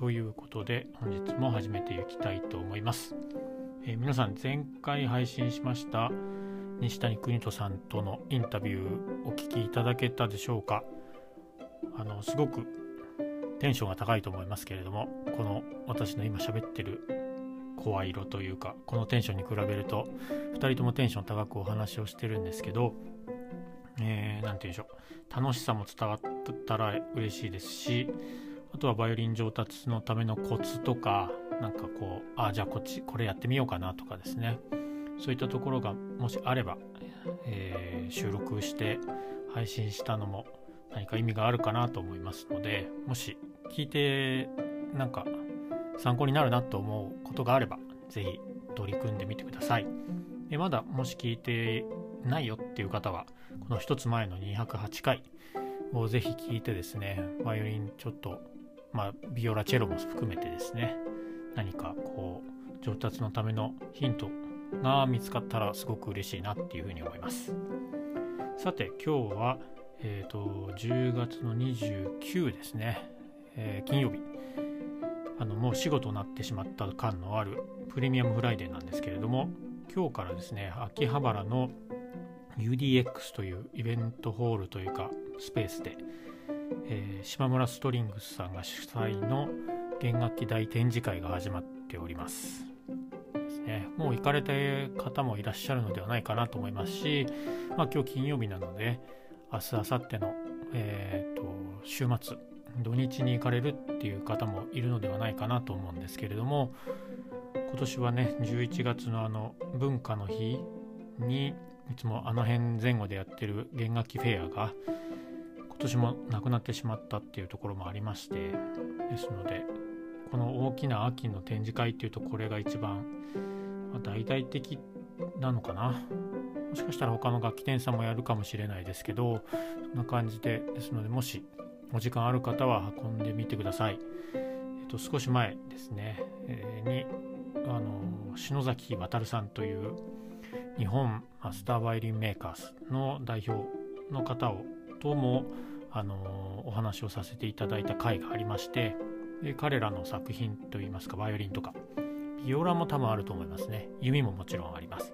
ということで本日も始めていきたいと思います、えー、皆さん前回配信しました西谷邦人さんとのインタビューお聞きいただけたでしょうか。あのすごくテンションが高いと思いますけれどもこの私の今喋ってる声色というかこのテンションに比べると2人ともテンション高くお話をしてるんですけど何、えー、て言うんでしょう。楽しさも伝わったら嬉しいですしとはバイオリン上達のためのコツとかなんかこうあじゃあこっちこれやってみようかなとかですね。そういったところがもしあれば、えー、収録して配信したのも何か意味があるかなと思いますのでもし聞いてなんか参考になるなと思うことがあれば是非取り組んでみてください。でまだもし聞いてないよっていう方はこの一つ前の208回をぜひ聞いてですねバイオリンちょっとまあビオラチェロも含めてですね。何かこう上達のためのヒントが見つかったらすごく嬉しいなっていうふうに思います。さて今日はえっ、ー、と10月の29ですね、えー、金曜日。あのもう仕事になってしまった感のあるプレミアムフライデーなんですけれども今日からですね秋葉原の UDX というイベントホールというかスペースで、えー、島村ストリングスさんが主催の弦楽器大展示会が始まっております。ですね。もう行かれた方もいらっしゃるのではないかなと思いますし、まあ、今日金曜日なので明日明後日の、えーと、週末土日に行かれるっていう方もいるのではないかなと思うんですけれども今年はね11月のあの文化の日にいつもあの辺前後でやってる弦楽器フェアが年もなくなってしまったっていうところもありましてですのでこの大きな秋の展示会っていうとこれが一番、大々的なのかなもしかしたら他の楽器店さんもやるかもしれないですけどそんな感じでですのでもしお時間ある方は運んでみてください。えっと、少し前ですね、え、にあの篠崎渉さんという日本マスターバイオリンメーカーズの代表の方をともあのお話をさせていただいた回がありましてで彼らの作品といいますかバイオリンとかビオラも多分あると思いますね。弓ももちろんあります。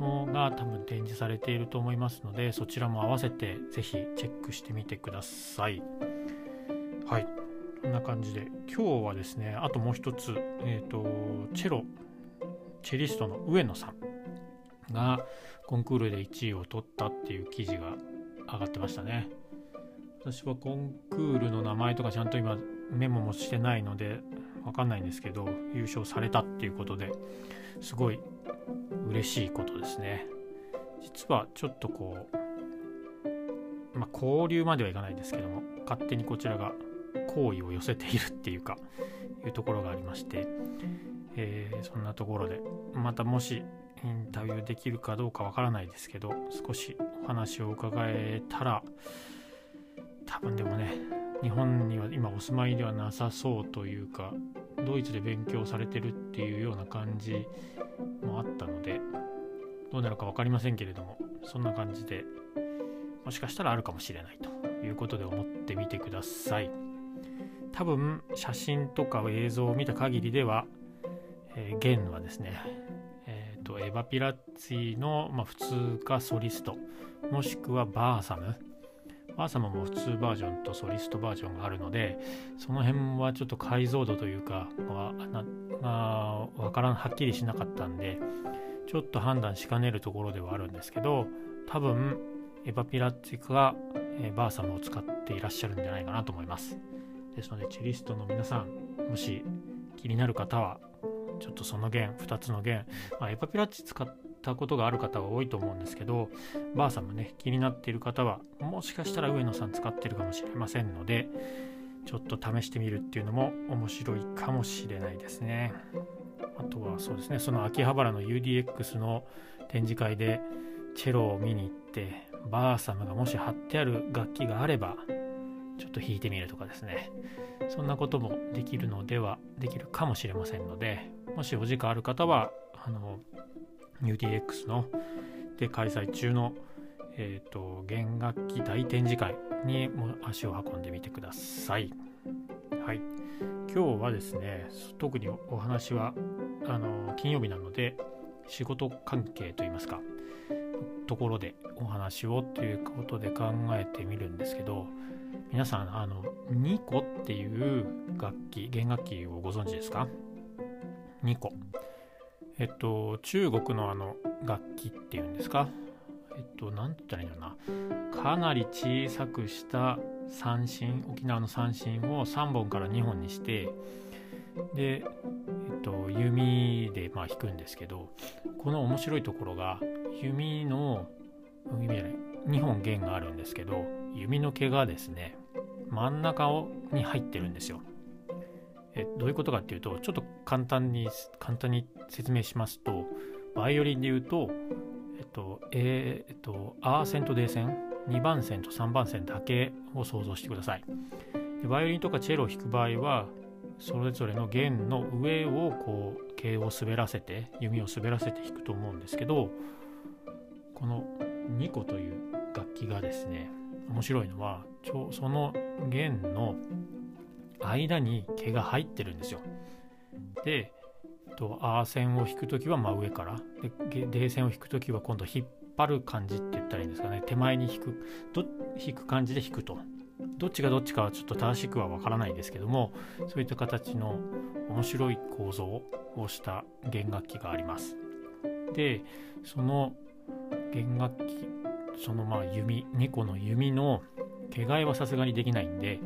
のが多分展示されていると思いますのでそちらも合わせてぜひチェックしてみてください。はい。こんな感じで今日はですねあともう一つえ、ー、とチェロチェリストの上野さんがコンクールで1位を取ったっていう記事が上がってましたね。私はコンクールの名前とかちゃんと今メモもしてないのでわかんないんですけど優勝されたっていうことですごい嬉しいことですね。実はちょっとこうまあ交流まではいかないですけども勝手にこちらが好意を寄せているっていうかいうところがありまして、えー、そんなところでまたもしインタビューできるかどうかわからないですけど少しお話を伺えたら多分でもね日本には今お住まいではなさそうというかドイツで勉強されてるっていうような感じもあったのでどうなるか分かりませんけれどもそんな感じでもしかしたらあるかもしれないということで思ってみてください。多分写真とか映像を見た限りでは、えー、ゲンはですねえーと、エヴァピラッツィの、まあ、普通かソリストもしくはバーサムバーサムも普通バージョンとソリストバージョンがあるのでその辺はちょっと解像度というか、まあ、分からんはっきりしなかったんでちょっと判断しかねるところではあるんですけど多分エヴァピラッツィが、えバーサムを使っていらっしゃるんじゃないかなと思います。ですのでチェリストの皆さんもし気になる方はちょっとその弦2つの弦、まあ、エヴァピラッツィ使ってたことがある方は多いと思うんですけどバーサムね気になっている方はもしかしたら上野さん使ってるかもしれませんのでちょっと試してみるっていうのも面白いかもしれないですね。あとはそうですね、その秋葉原の UDX の展示会でチェロを見に行って、バーサムがもし貼ってある楽器があれば、ちょっと弾いてみるとかですね。そんなこともできるのでは、できるかもしれませんので、もしお時間ある方は、あの、UDX ので開催中のえーと、弦楽器大展示会にも足を運んでみてください。はい、今日はですね特にお話はあの金曜日なので仕事関係といいますかところでお話をということで考えてみるんですけど皆さんあのニコっていう楽器弦楽器をご存知ですか？ニコ。えっと中国のあの楽器っていうんですか？えっと、なんて言ったらいいのかな？かなり小さくした三振、沖縄の三振を3本から2本にして、で、えっと、弓でまあ弾くんですけど、この面白いところが、弓の、弓じゃない、2本弦があるんですけど、弓の毛がですね、真ん中をに入ってるんですよ。えどういうことかっていうと、ちょっと簡単に、簡単に説明しますと、バイオリンで言うと、えっと、えっと、アー線と D 線、2番線と3番線だけを想像してください。でバイオリンとかチェロを弾く場合は、それぞれの弦の上をこう、毛を滑らせて、弓を滑らせて弾くと思うんですけど、この2個という楽器がですね、面白いのは、その弦の間に毛が入ってるんですよ。で、と、アー線を引くときは真上から、で、D 線を引くときは今度引っ張る感じって言ったらいいんですかね。手前に引く、ど引く感じで引くと。どっちがどっちかはちょっと正しくはわからないですけども、そういった形の面白い構造をした弦楽器があります。で、その弦楽器、そのまあ弓、2個の弓の毛替えはさすがにできないんで、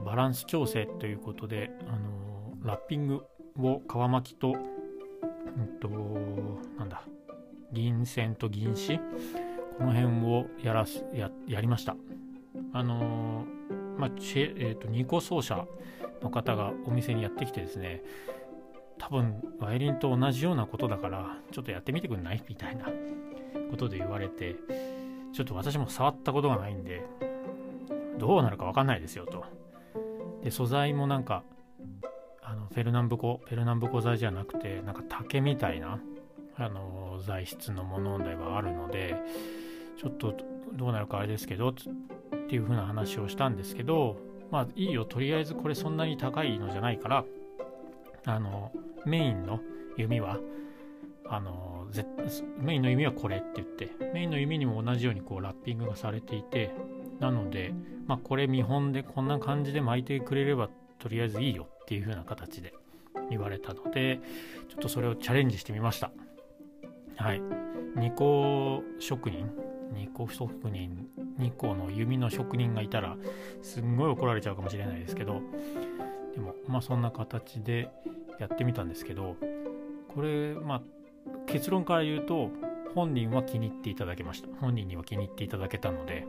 バランス調整ということで、あのラッピングを皮巻きと、うんと、なんだ、銀線と銀紙、この辺をやらす、や、やりました。あの、まあ、チェ、え、ー、と、2個奏者の方がお店にやってきてですね、多分、バイオリンと同じようなことだから、ちょっとやってみてくんない？みたいなことで言われて、ちょっと私も触ったことがないんで、どうなるかわかんないですよと。で、素材もなんか、あのフェルナンブコフェルナンブコ材じゃなくてなんか竹みたいなあの材質のものではあるのでちょっとどうなるかあれですけどっていう風な話をしたんですけどまあいいよとりあえずこれそんなに高いのじゃないからあのメインの弓はあのメインの弓はこれって言ってメインの弓にも同じようにこうラッピングがされていてなのでまあこれ見本でこんな感じで巻いてくれればとりあえずいいよっていう風な形で言われたので、ちょっとそれをチャレンジしてみました。はい。2個職人、2個職人、2個の弓の職人がいたら、すんごい怒られちゃうかもしれないですけど、でも、まあそんな形でやってみたんですけど、これ、まあ結論から言うと、本人は気に入っていただけました。本人には気に入っていただけたので、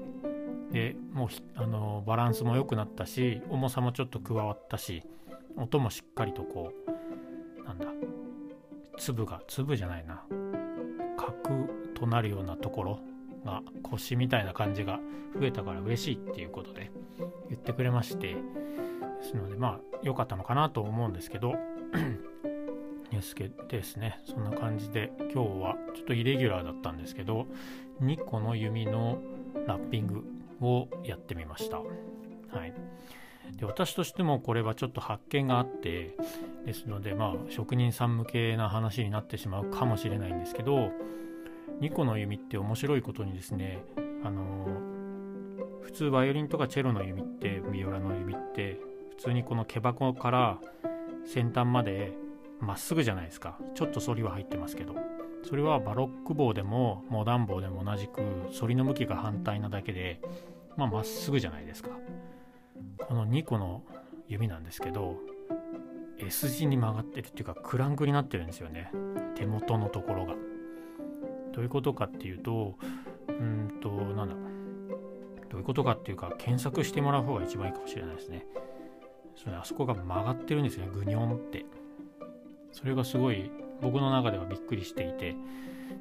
でもうあのバランスも良くなったし重さもちょっと加わったし音もしっかりとこうなんだ粒が粒じゃないな角となるようなところが腰みたいな感じが増えたから嬉しいっていうことで言ってくれましてですのでまあ良かったのかなと思うんですけど ですけですねそんな感じで今日はちょっとイレギュラーだったんですけど2個の弓のラッピングをやってみました。はい、で私としてもこれはちょっと発見があってですのでまあ職人さん向けな話になってしまうかもしれないんですけど2個の弓って面白いことにですねあの普通バイオリンとかチェロの弓ってビオラの弓って普通にこの毛箱から先端までまっすぐじゃないですか。ちょっと反りは入ってますけど。それはバロック棒でもモダン棒でも同じく反りの向きが反対なだけでまあっすぐじゃないですか。この2個の指なんですけど S 字に曲がってるっていうかクランクになってるんですよね。手元のところが。どういうことかっていうとうんとなんだ。どういうことかっていうか検索してもらう方が一番いいかもしれないですね。それあそこが曲がってるんですよね。グニョンって。それがすごい僕の中ではびっくりしていて。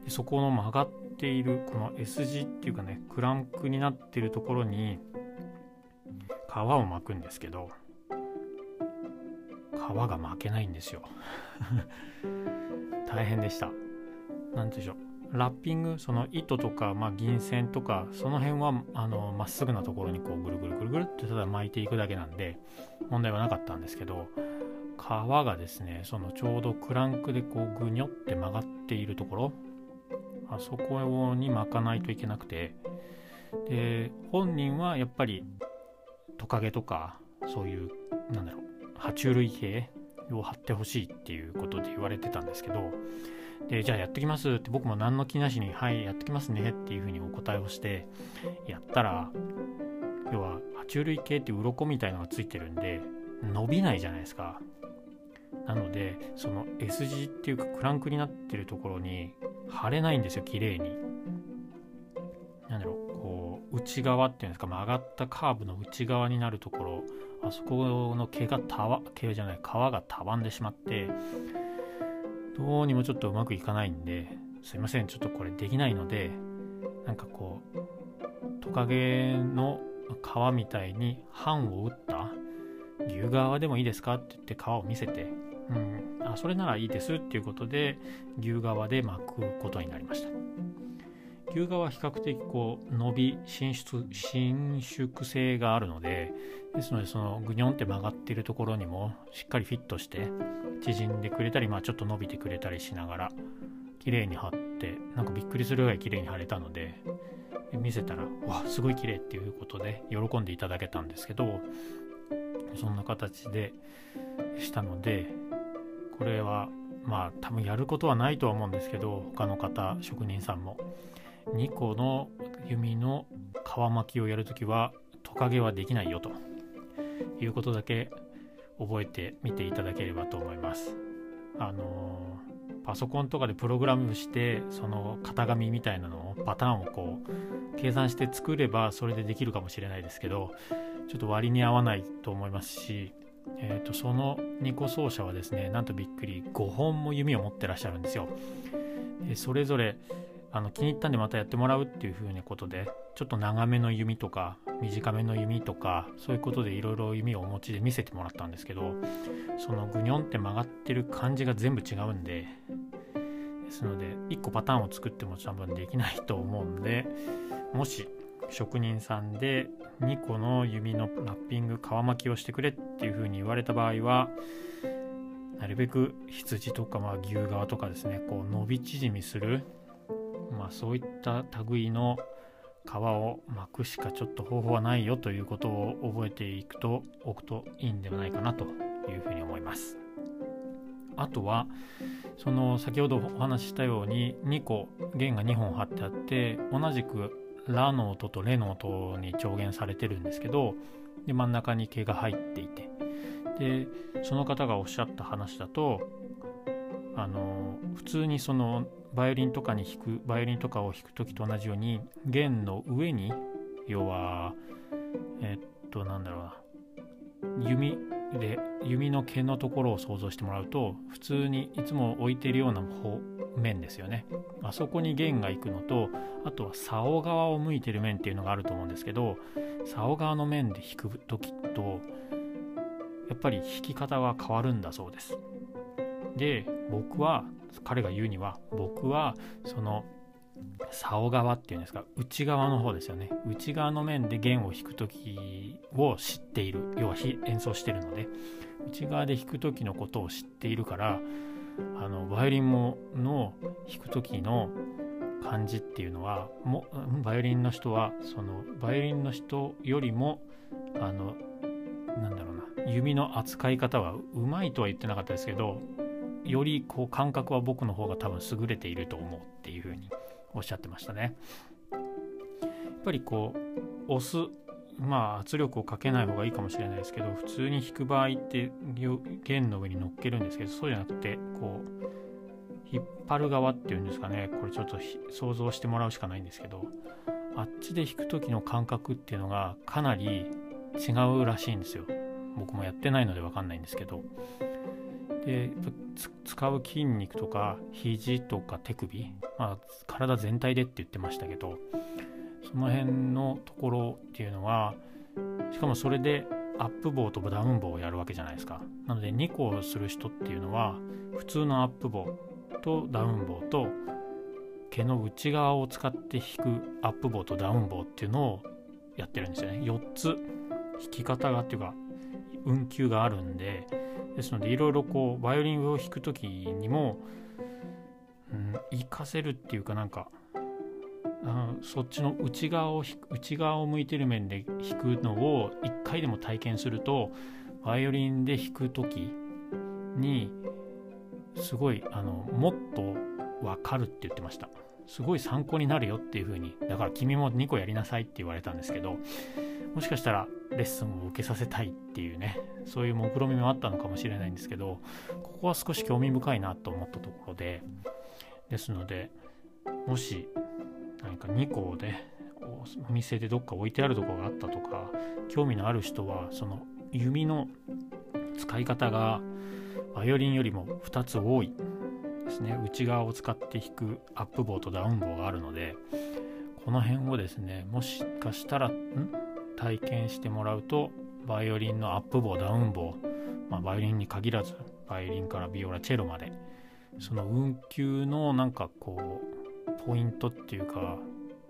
でそこの曲がっているこの S 字っていうかねクランクになってるところに皮を巻くんですけど皮が巻けないんですよ。大変でした。何て言うんでしょう。ラッピングその糸とか、まあ、銀線とかその辺はあのまっすぐなところにこうぐるぐるぐるぐるってただ巻いていくだけなんで問題はなかったんですけど皮がですねそのちょうどクランクでこうぐにょって曲がっているところあそこに巻かないといけなくて。で本人はやっぱりトカゲとかそういうなんだろう爬虫類系を貼ってほしいっていうことで言われてたんですけど。でじゃあやってきますって僕も何の気なしにはいやってきますねっていうふうにお答えをしてやったら要は爬虫類系って鱗みたいのがついてるんで伸びないじゃないですか。なのでその S 字っていうかクランクになってるところに貼れないんですよ綺麗に。なんだろうこう内側っていうんですか曲がったカーブの内側になるところあそこの毛がたわ毛じゃない皮がたわんでしまってどうにもちょっとうまくいかないんですいませんちょっとこれできないのでなんかこうトカゲの皮みたいに版を打った牛革でもいいですかって言って皮を見せて、うん、あそれならいいですっていうことで牛革で巻くことになりました。牛革は比較的こう伸び伸縮伸縮性があるのでですのでそのグニョンって曲がってるところにもしっかりフィットして縮んでくれたり、まあ、ちょっと伸びてくれたりしながら綺麗に貼ってなんかびっくりするぐらい綺麗に貼れたので見せたらわすごい綺麗っていうことで喜んでいただけたんですけどそんな形でしたのでこれはまあ多分やることはないとは思うんですけど他の方職人さんも2個の弓の皮巻きをやるときはトカゲはできないよということだけ覚えてみていただければと思います。あの、パソコンとかでプログラムしてその型紙みたいなのをパターンをこう計算して作ればそれでできるかもしれないですけどちょっと割に合わないと思いますし、えーと、その2個奏者はですねなんとびっくり5本も弓を持ってらっしゃるんですよ。でそれぞれあの気に入ったんでまたやってもらうっていう風なことでちょっと長めの弓とか短めの弓とかそういうことでいろいろ弓をお持ちで見せてもらったんですけどそのグニョンって曲がってる感じが全部違うんでですので1個パターンを作っても多分できないと思うんでもし職人さんで2個の弓のラッピング皮巻きをしてくれっていう風に言われた場合はなるべく羊とかまあ牛革とかですねこう伸び縮みするまあ、そういった類の皮を巻くしかちょっと方法はないよということを覚えていくとおくといいんではないかなというふうに思います。あとはその先ほどお話ししたように2個弦が2本貼ってあって同じくラの音とレの音に調弦されてるんですけどで真ん中に毛が入っていて。でその方がおっしゃった話だとあの普通にそのバイオリンとかに弾くバイオリンとかを弾く時と同じように弦の上に要はえっとなんだろうな弓で弓の毛のところを想像してもらうと普通にいつも置いてるような方面ですよね。あそこに弦が行くのとあとは竿側を向いてる面っていうのがあると思うんですけど竿側の面で弾く時とやっぱり弾き方は変わるんだそうです。で僕は彼が言うには僕はその竿側っていうんですか内側の方ですよね。内側の面で弦を弾く時を知っている。要は演奏してるので。内側で弾く時のことを知っているからあのバイオリンもの弾く時の感じっていうのはもバイオリンの人はそのバイオリンの人よりもあのなんだろうな弓の扱い方はうまいとは言ってなかったですけどよりこう感覚は僕の方が多分優れていると思うっていうふうにおっしゃってましたね。やっぱりこう押すまあ圧力をかけない方がいいかもしれないですけど普通に弾く場合って弦の上に乗っけるんですけどそうじゃなくてこう引っ張る側っていうんですかねこれちょっと想像してもらうしかないんですけどあっちで弾く時の感覚っていうのがかなり違うらしいんですよ。僕もやってないので分かんないんですけどで使う筋肉とか肘とか手首、まあ、体全体でって言ってましたけどその辺のところっていうのはしかもそれでアップ棒とダウン棒をやるわけじゃないですか。なので2個をする人っていうのは普通のアップ棒とダウン棒と毛の内側を使って引くアップ棒とダウン棒っていうのをやってるんですよね。4つ弾き方がっていうか運球があるんでですのでいろいろこうバイオリンを弾く時にも、うん、活かせるっていうかなんかあそっちの内側を内側を向いてる面で弾くのを一回でも体験するとバイオリンで弾く時にすごいあのもっと分かるって言ってました。すごい参考になるよっていう風にだから君も2個やりなさいって言われたんですけどもしかしたらレッスンを受けさせたいっていうねそういう目論みもあったのかもしれないんですけどここは少し興味深いなと思ったところでですのでもし何か2個でお店でどっか置いてあるとこがあったとか興味のある人はその弓の使い方がバイオリンよりも2つ多いですね。内側を使って弾くアップ棒とダウン棒があるのでこの辺をですねもしかしたら体験してもらうとバイオリンのアップ棒ダウン棒、まあ、バイオリンに限らずバイオリンからビオラチェロまでその運球のなんかこうポイントっていうか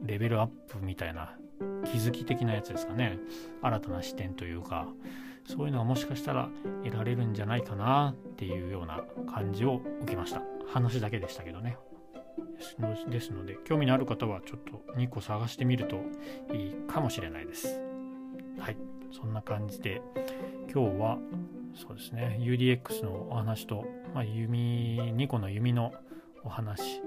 レベルアップみたいな気づき的なやつですかね。新たな視点というかそういうのがもしかしたら得られるんじゃないかなっていうような感じを受けました。話だけでしたけどね。ですので興味のある方はちょっと2個探してみるといいかもしれないです。はい。そんな感じで今日はそうですね UDX のお話と、まあ、弓2個の弓のお話。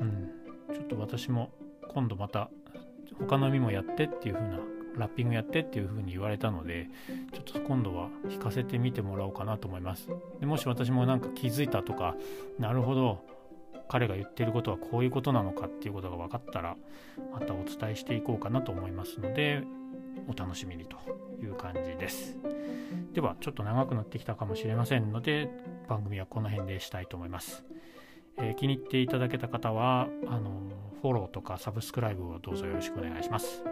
うん。ちょっと私も今度また他の弓もやってっていう風なラッピングやってっていう風に言われたのでちょっと今度は弾かせてみてもらおうかなと思います。でもし私もなんか気づいたとかなるほど彼が言ってることはこういうことなのかっていうことが分かったらまたお伝えしていこうかなと思いますのでお楽しみにという感じです。ではちょっと長くなってきたかもしれませんので番組はこの辺でしたいと思います、えー、気に入っていただけた方はあのフォローとかサブスクライブをどうぞよろしくお願いします。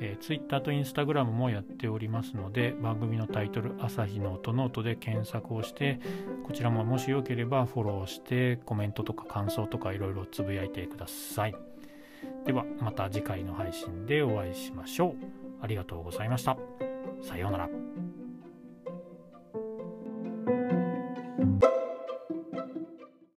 えー、Twitter と Instagram もやっておりますので番組のタイトル「朝日の音ノート」で検索をしてこちらももしよければフォローしてコメントとか感想とかいろいろつぶやいてください。ではまた次回の配信でお会いしましょう。ありがとうございました。さようなら。